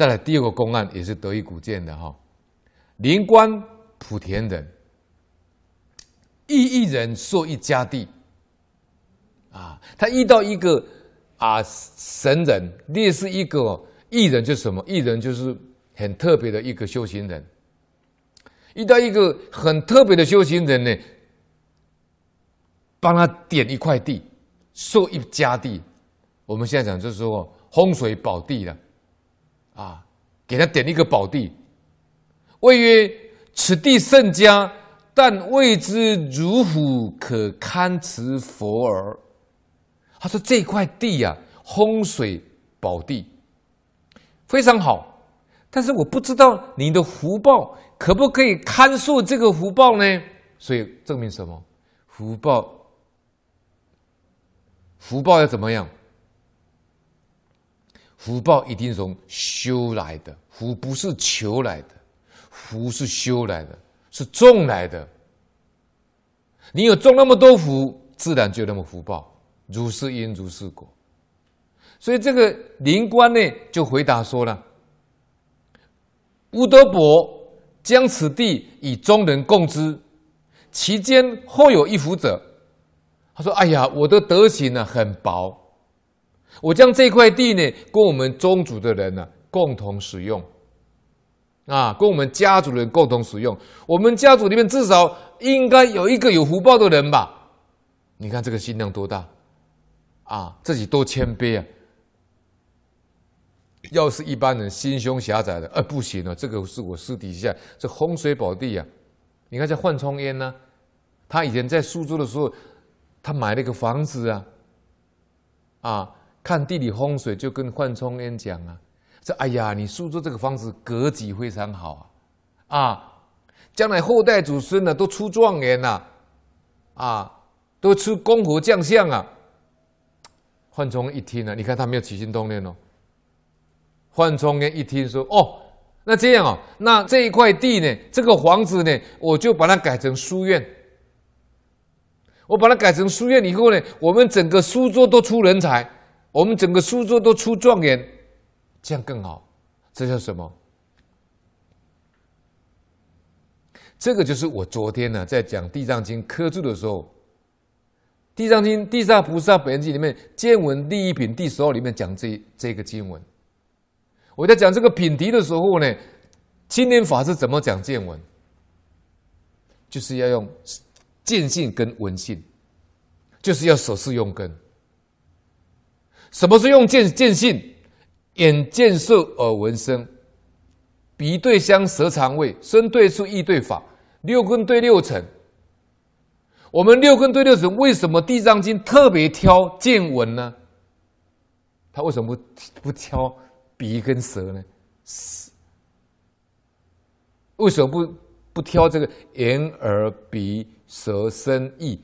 再来第二个公案也是得以古见的哈，临官莆田人，一一人受一家地，啊，他遇到一个啊神人，列是一个异人，就是什么？异人就是很特别的一个修行人，遇到一个很特别的修行人呢，帮他点一块地，受一家地。我们现在讲就是说风水宝地了，啊，给他点一个宝地，谓曰：此地甚佳。但未知如虎可堪持佛耳。他说这块地呀、啊，风水宝地非常好，但是我不知道你的福报可不可以堪受这个福报呢？所以证明什么？福报，福报要怎么样？福报一定从修来的，福不是求来的，福是修来的。是种来的，你有种那么多福，自然就有那么福报，如是因如是果。所以这个灵官呢，就回答说了：“吾德薄，将此地与中人共之，其间或有一福者。”他说：“哎呀，我的德行呢很薄，我将这块地呢，跟我们宗族的人呢共同使用。”啊，跟我们家族的人共同使用。我们家族里面至少应该有一个有福报的人吧？你看这个心量多大啊！自己多谦卑啊！要是一般人心胸狭窄的，呃，不行了，这个是我私底下这风水宝地、啊。你看这换冲渊呢，他以前在苏州的时候，他买了一个房子啊，啊，看地理风水就跟范冲渊讲啊。这哎呀，你苏州这个房子格局非常好啊，啊，将来后代祖孙呢都出状元呐，啊，都出公侯将相啊。范冲一听呢，你看他没有起心动念哦。范冲渊一听说，哦，那这样哦，那这一块地呢，这个房子呢，我就把它改成书院。我把它改成书院以后呢，我们整个苏州都出人才，我们整个苏州都出状元。这样更好，这叫什么？这个就是我昨天呢在讲《地藏经》科注的时候，《地藏经》地藏菩萨本愿经里面见闻第一品第十号里面讲这这个经文。我在讲这个品题的时候呢，青莲法师怎么讲见闻？就是要用见性跟闻性，就是要舍事用根。什么是用见见性？眼见色，耳闻声，鼻对香，舌尝味，身对触，意对法，六根对六尘。我们六根对六尘，为什么《地藏经》特别挑见闻呢？他为什么不不挑鼻跟舌呢？为什么不不挑这个眼耳鼻舌身意？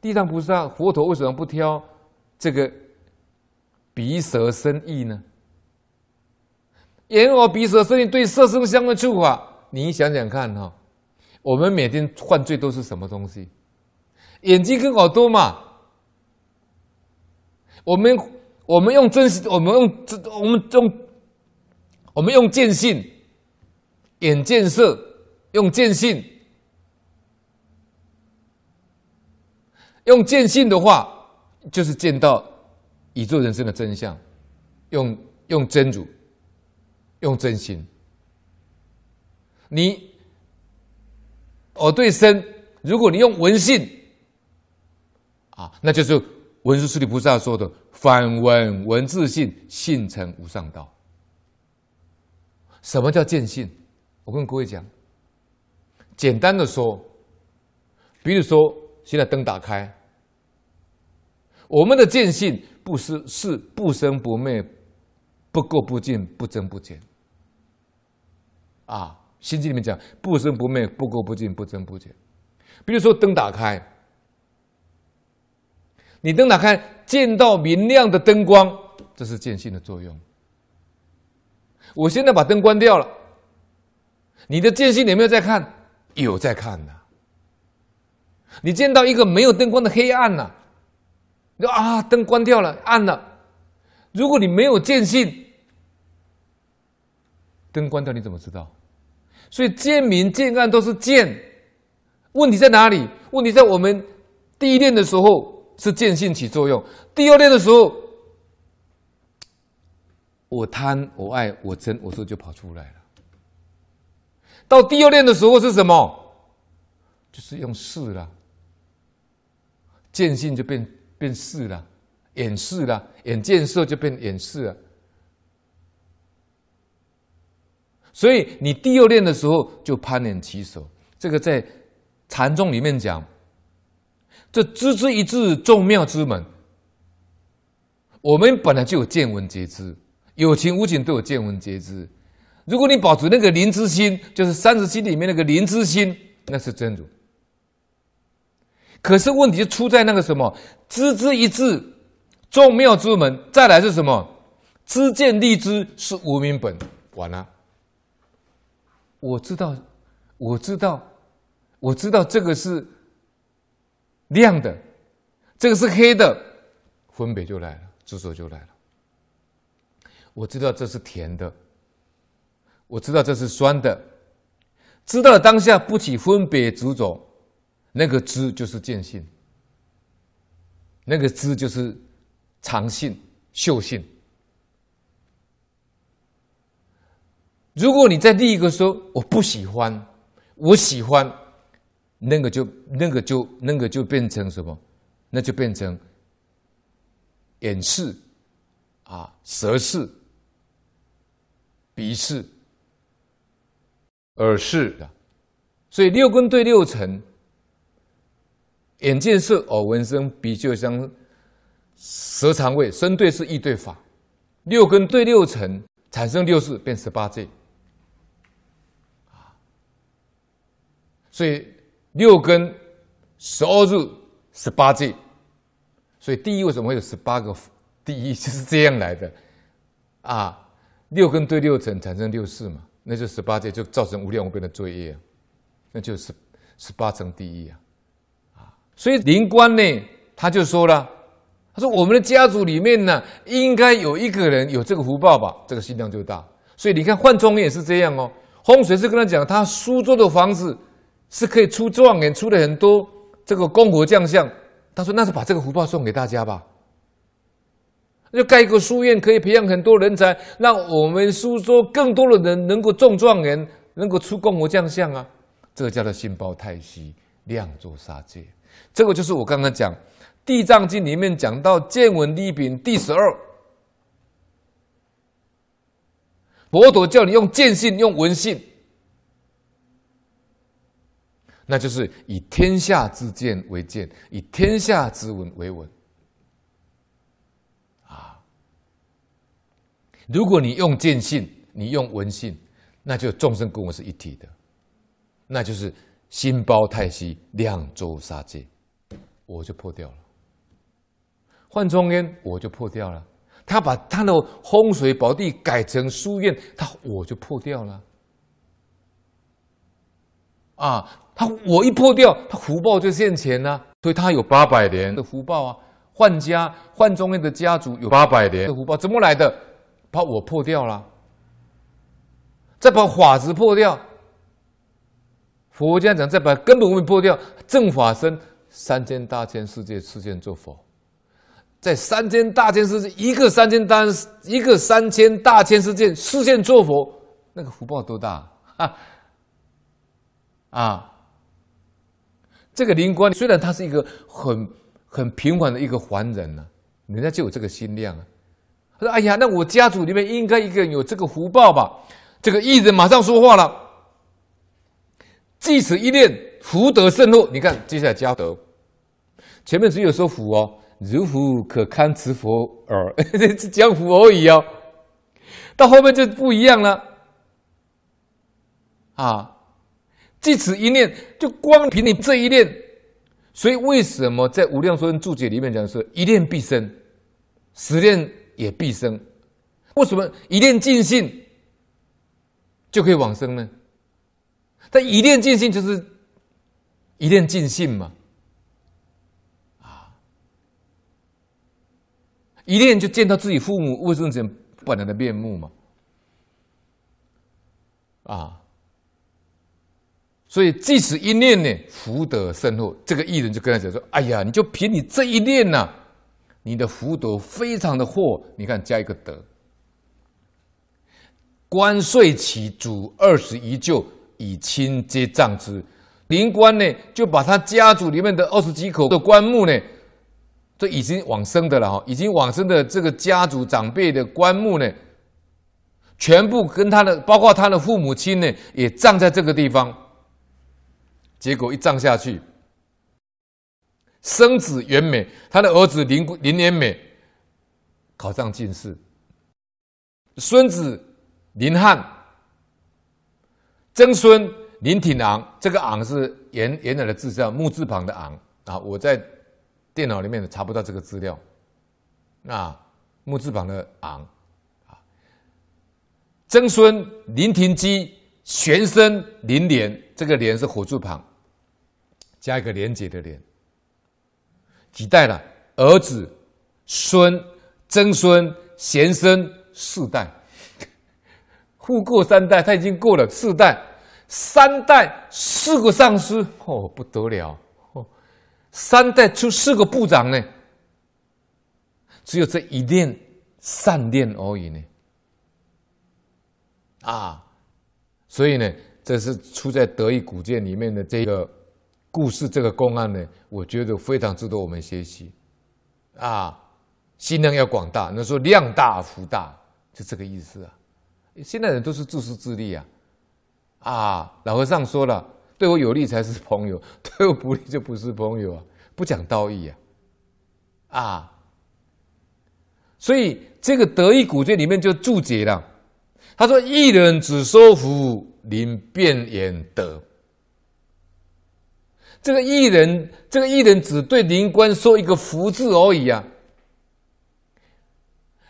地藏菩萨佛陀为什么不挑这个鼻舌身意呢？眼耳鼻舌身意对色声香味触法，你想想看哈，我们每天犯罪都是什么东西？眼睛跟耳朵嘛。我们我们用真实，我们用这，我们用我们用见性，眼见色，用见性，用见性的话，就是见到宇宙人生的真相，用用真如。用真心，你哦对身，如果你用闻性，啊，那就是文殊师利菩萨说的“反闻闻自性，性成无上道”。什么叫见性？我跟各位讲，简单的说，比如说现在灯打开，我们的见性不是是不生不灭、不垢不净、不增不减。啊，《心经》里面讲不生不灭、不垢不净、不增不减。比如说灯打开，你灯打开见到明亮的灯光，这是见性的作用。我现在把灯关掉了，你的见性有没有在看？有在看呐。你见到一个没有灯光的黑暗呐，你说啊，灯关掉了，暗了。如果你没有见性，灯关掉你怎么知道？所以见明见暗都是见，问题在哪里？问题在我们第一念的时候是见性起作用，第二念的时候，我贪我爱我真我说就跑出来了。到第二念的时候是什么？就是用事了，见性就变变识了，眼识了，眼见色就变眼识了。所以你第二念的时候就攀缘起手，这个在禅宗里面讲，这知之一字众妙之门。我们本来就有见闻皆知，有情无情都有见闻皆知。如果你保持那个灵之心，就是三十七里面那个灵之心，那是真如。可是问题就出在那个什么，知之一字众妙之门，再来是什么？知见立知是无明本，完了。我知道，我知道，我知道这个是亮的，这个是黑的，分别就来了，执着就来了。我知道这是甜的，我知道这是酸的，知道当下不起分别执着，那个知就是见性，那个知就是常性、秀性。如果你在第一个说我不喜欢，我喜欢，那个就那个就那个就变成什么？那就变成眼识啊，舌视、鼻视、耳视的。所以六根对六尘，眼见色、耳闻声、鼻嗅香、舌尝味，身对事，意对法，六根对六尘，产生六识，变十八界。所以六根十二入十八界，所以第一为什么会有十八个？第一就是这样来的啊！六根对六尘产生六识嘛，那就十八界就造成无量无边的罪业，那就是十八层地狱啊！所以灵官呢，他就说了，他说我们的家族里面呢，应该有一个人有这个福报吧，这个心量就大。所以你看幻中也是这样哦，风水师跟他讲，他苏州的房子。是可以出状元，出了很多这个功德将相。他说：“那是把这个福报送给大家吧，就盖一个书院，可以培养很多人才，让我们苏州更多的人能够中状元，能够出功德将相啊！这个叫做心包太虚，量作杀戒。这个就是我刚刚讲《地藏经》里面讲到见闻利品第十二，佛陀叫你用见性，用闻性。”那就是以天下之见为见，以天下之闻为闻。啊，如果你用见性，你用闻性，那就众生跟我是一体的，那就是心包太虚，量周杀戒，我就破掉了。换中烟，我就破掉了。他把他的风水宝地改成书院，他我就破掉了。啊，他我一破掉，他福报就现前了，所以他有八百年的福报啊。换家换中院的家族有八百年的福报，怎么来的？把我破掉了，再把法子破掉。佛家讲，再把根本无明破掉，正法身三千大千世界世间做佛，在三千大千世界一个三千单一个三千大千世界世间做佛，那个福报多大？哈。啊，这个灵官虽然他是一个很很平凡的一个凡人呢、人家就有这个心量啊。他说：“哎呀，那我家族里面应该一个人有这个福报吧？”这个义人马上说话了：“即此一念，福德甚厚。”你看，接下来加德，前面只有说福哦，如福可堪持佛耳，是讲福而已哦。到后面就不一样了，啊。即此一念，就光凭你这一念，所以为什么在《无量寿经注解》里面讲说一念必生，十念也必生？为什么一念尽性就可以往生呢？但一念尽性就是一念尽性嘛，啊，一念就见到自己父母未生前本来的面目嘛。啊。所以即使一念呢，福德深厚，这个艺人就跟他讲说：“哎呀，你就凭你这一念呐、你的福德非常的厚。你看加一个德，官遂起主二十一舅，以亲皆葬之。灵官呢，就把他家族里面的二十几口的棺木呢，都已经往生的了哈，已经往生的这个家族长辈的棺木呢，全部跟他的，包括他的父母亲呢，也葬在这个地方。”结果一葬下去，生子元美，他的儿子林林元美考上进士，孙子林汉，曾孙林挺昂，这个昂是原原来的字叫木字旁的昂啊，我在电脑里面查不到这个资料，啊，木字旁的昂啊，曾孙林廷基，玄孙林莲，这个莲是火字旁。加一个连结的连，几代了？儿子、孙、曾孙、贤孙四代，富过三代，他已经过了四代，三代四个上司，哦，不得了，哦，三代出四个部长呢，只有这一念善念而已呢，啊，所以呢，这是出在《德意古鉴》里面的这个。故事这个公案呢，我觉得非常值得我们学习，啊，心量要广大，那说量大福大，就这个意思啊。现在人都是自私自利啊，啊，老和尚说了，对我有利才是朋友，对我不利就不是朋友啊，不讲道义啊，啊，所以这个《德意古卷》里面就注解了，他说：“一人只说福，临便言德。”这个义人，这个义人只对灵官说一个“福”字而已啊。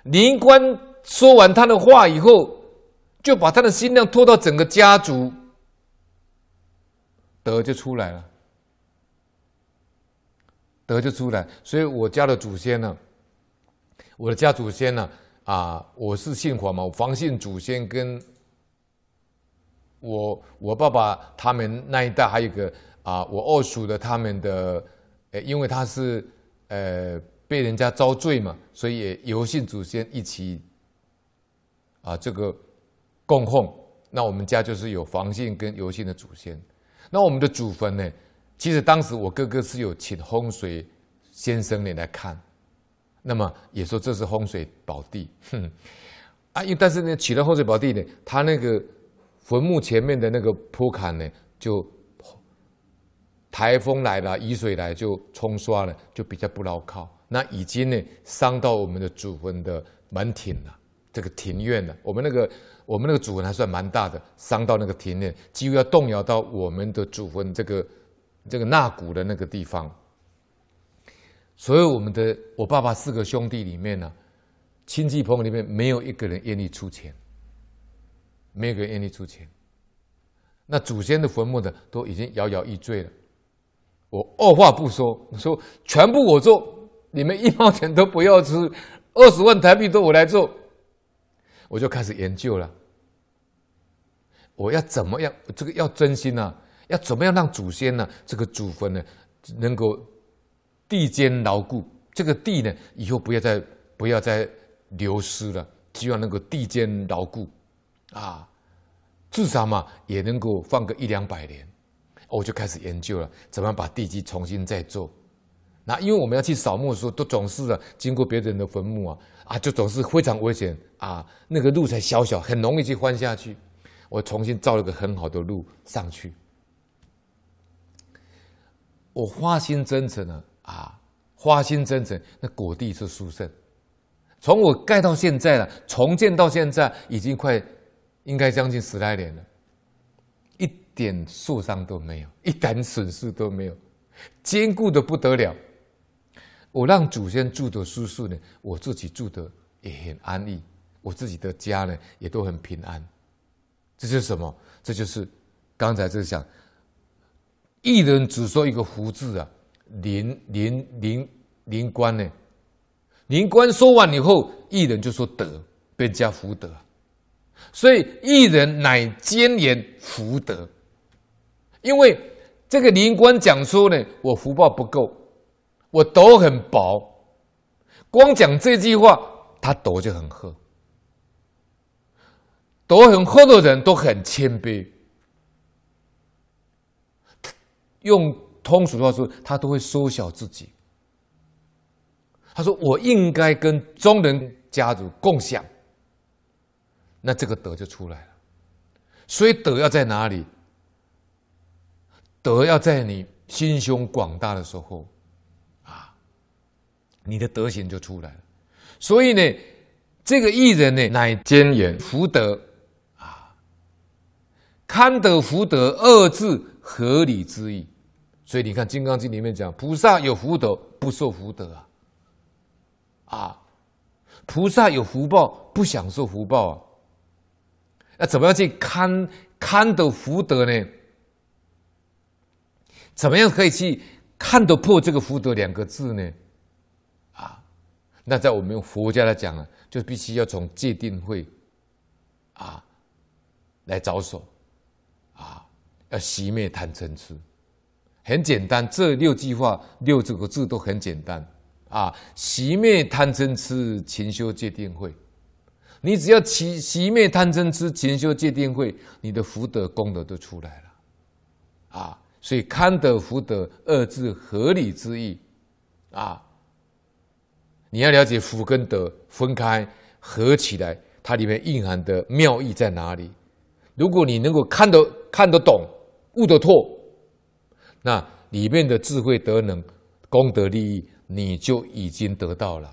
灵官说完他的话以后，就把他的心量拖到整个家族，德就出来了，德就出来。所以我家的祖先呢，我的家祖先呢，啊，我是姓黄嘛，我黄姓祖先跟我我爸爸他们那一代还有一个。啊，我二叔的他们的，呃，因为他是呃被人家遭罪嘛，所以也由姓祖先一起啊这个供奉。那我们家就是有黄姓跟游姓的祖先。那我们的祖坟呢，其实当时我哥哥是有请风水先生呢来看，那么也说这是风水宝地，哼，啊，因为但是呢，起了风水宝地呢，他那个坟墓前面的那个坡坎呢就。台风来了，雨水来就冲刷了，就比较不牢靠。那已经呢伤到我们的祖坟的门庭了，这个庭院呢。我们那个我们那个祖坟还算蛮大的，伤到那个庭院，几乎要动摇到我们的祖坟这个这个纳骨的那个地方。所以我们的我爸爸四个兄弟里面呢，亲戚朋友里面没有一个人愿意出钱，没有一个人愿意出钱。那祖先的坟墓的都已经摇摇欲坠了。我二话不说，说全部我做，你们一毛钱都不要出，二十万台币都我来做，我就开始研究了。我要怎么样？这个要真心呐，要怎么样让祖先呢？这个祖坟呢，能够地坚牢固。这个地呢，以后不要再不要再流失了，希望能够地坚牢固啊，至少嘛也能够放个一两百年。我就开始研究了，怎么样把地基重新再做。那因为我们要去扫墓的时候，都总是啊经过别人的坟墓啊，啊就总是非常危险啊，那个路才小小，很容易去翻下去。我重新造了个很好的路上去。我花心真诚啊，啊，花心真诚，那果地是殊胜。从我盖到现在了，重建到现在已经快应该将近十来年了。一点受伤都没有，一点损失都没有，坚固的不得了。我让祖先住的舒适呢，我自己住的也很安逸，我自己的家呢也都很平安。这是什么？这就是刚才在讲，一人只说一个福字啊，灵灵灵灵官呢，灵官说完以后，一人就说德，便加福德。所以一人乃坚言福德，因为这个灵官讲说呢，我福报不够，我斗很薄，光讲这句话，他斗就很厚，斗很厚的人都很谦卑，用通俗的话说，他都会缩小自己。他说：“我应该跟中人家族共享。”那这个德就出来了。所以德要在哪里？德要在你心胸广大的时候，你的德行就出来了。所以呢，这个义人呢，乃坚言福德啊，堪得福德二字合理之意。所以你看《金刚经》里面讲，菩萨有福德，不受福德啊。啊，菩萨有福报，不享受福报啊。那怎么样去堪堪得福德呢？怎么样可以去看得破这个福德两个字呢？那在我们用佛家来讲呢，就必须要从戒定慧啊来着手啊，要熄灭贪嗔痴。很简单，这六句话六这个字都很简单。啊！熄灭贪嗔痴，勤修戒定慧。你只要熄熄灭贪嗔痴，勤修戒定慧，你的福德功德都出来了。啊！所以堪得福德二字合理之意。啊！你要了解福跟德分开合起来，它里面蕴含的妙意在哪里？如果你能够看得看得懂、悟得透，那里面的智慧德能、功德利益。你就已经得到了。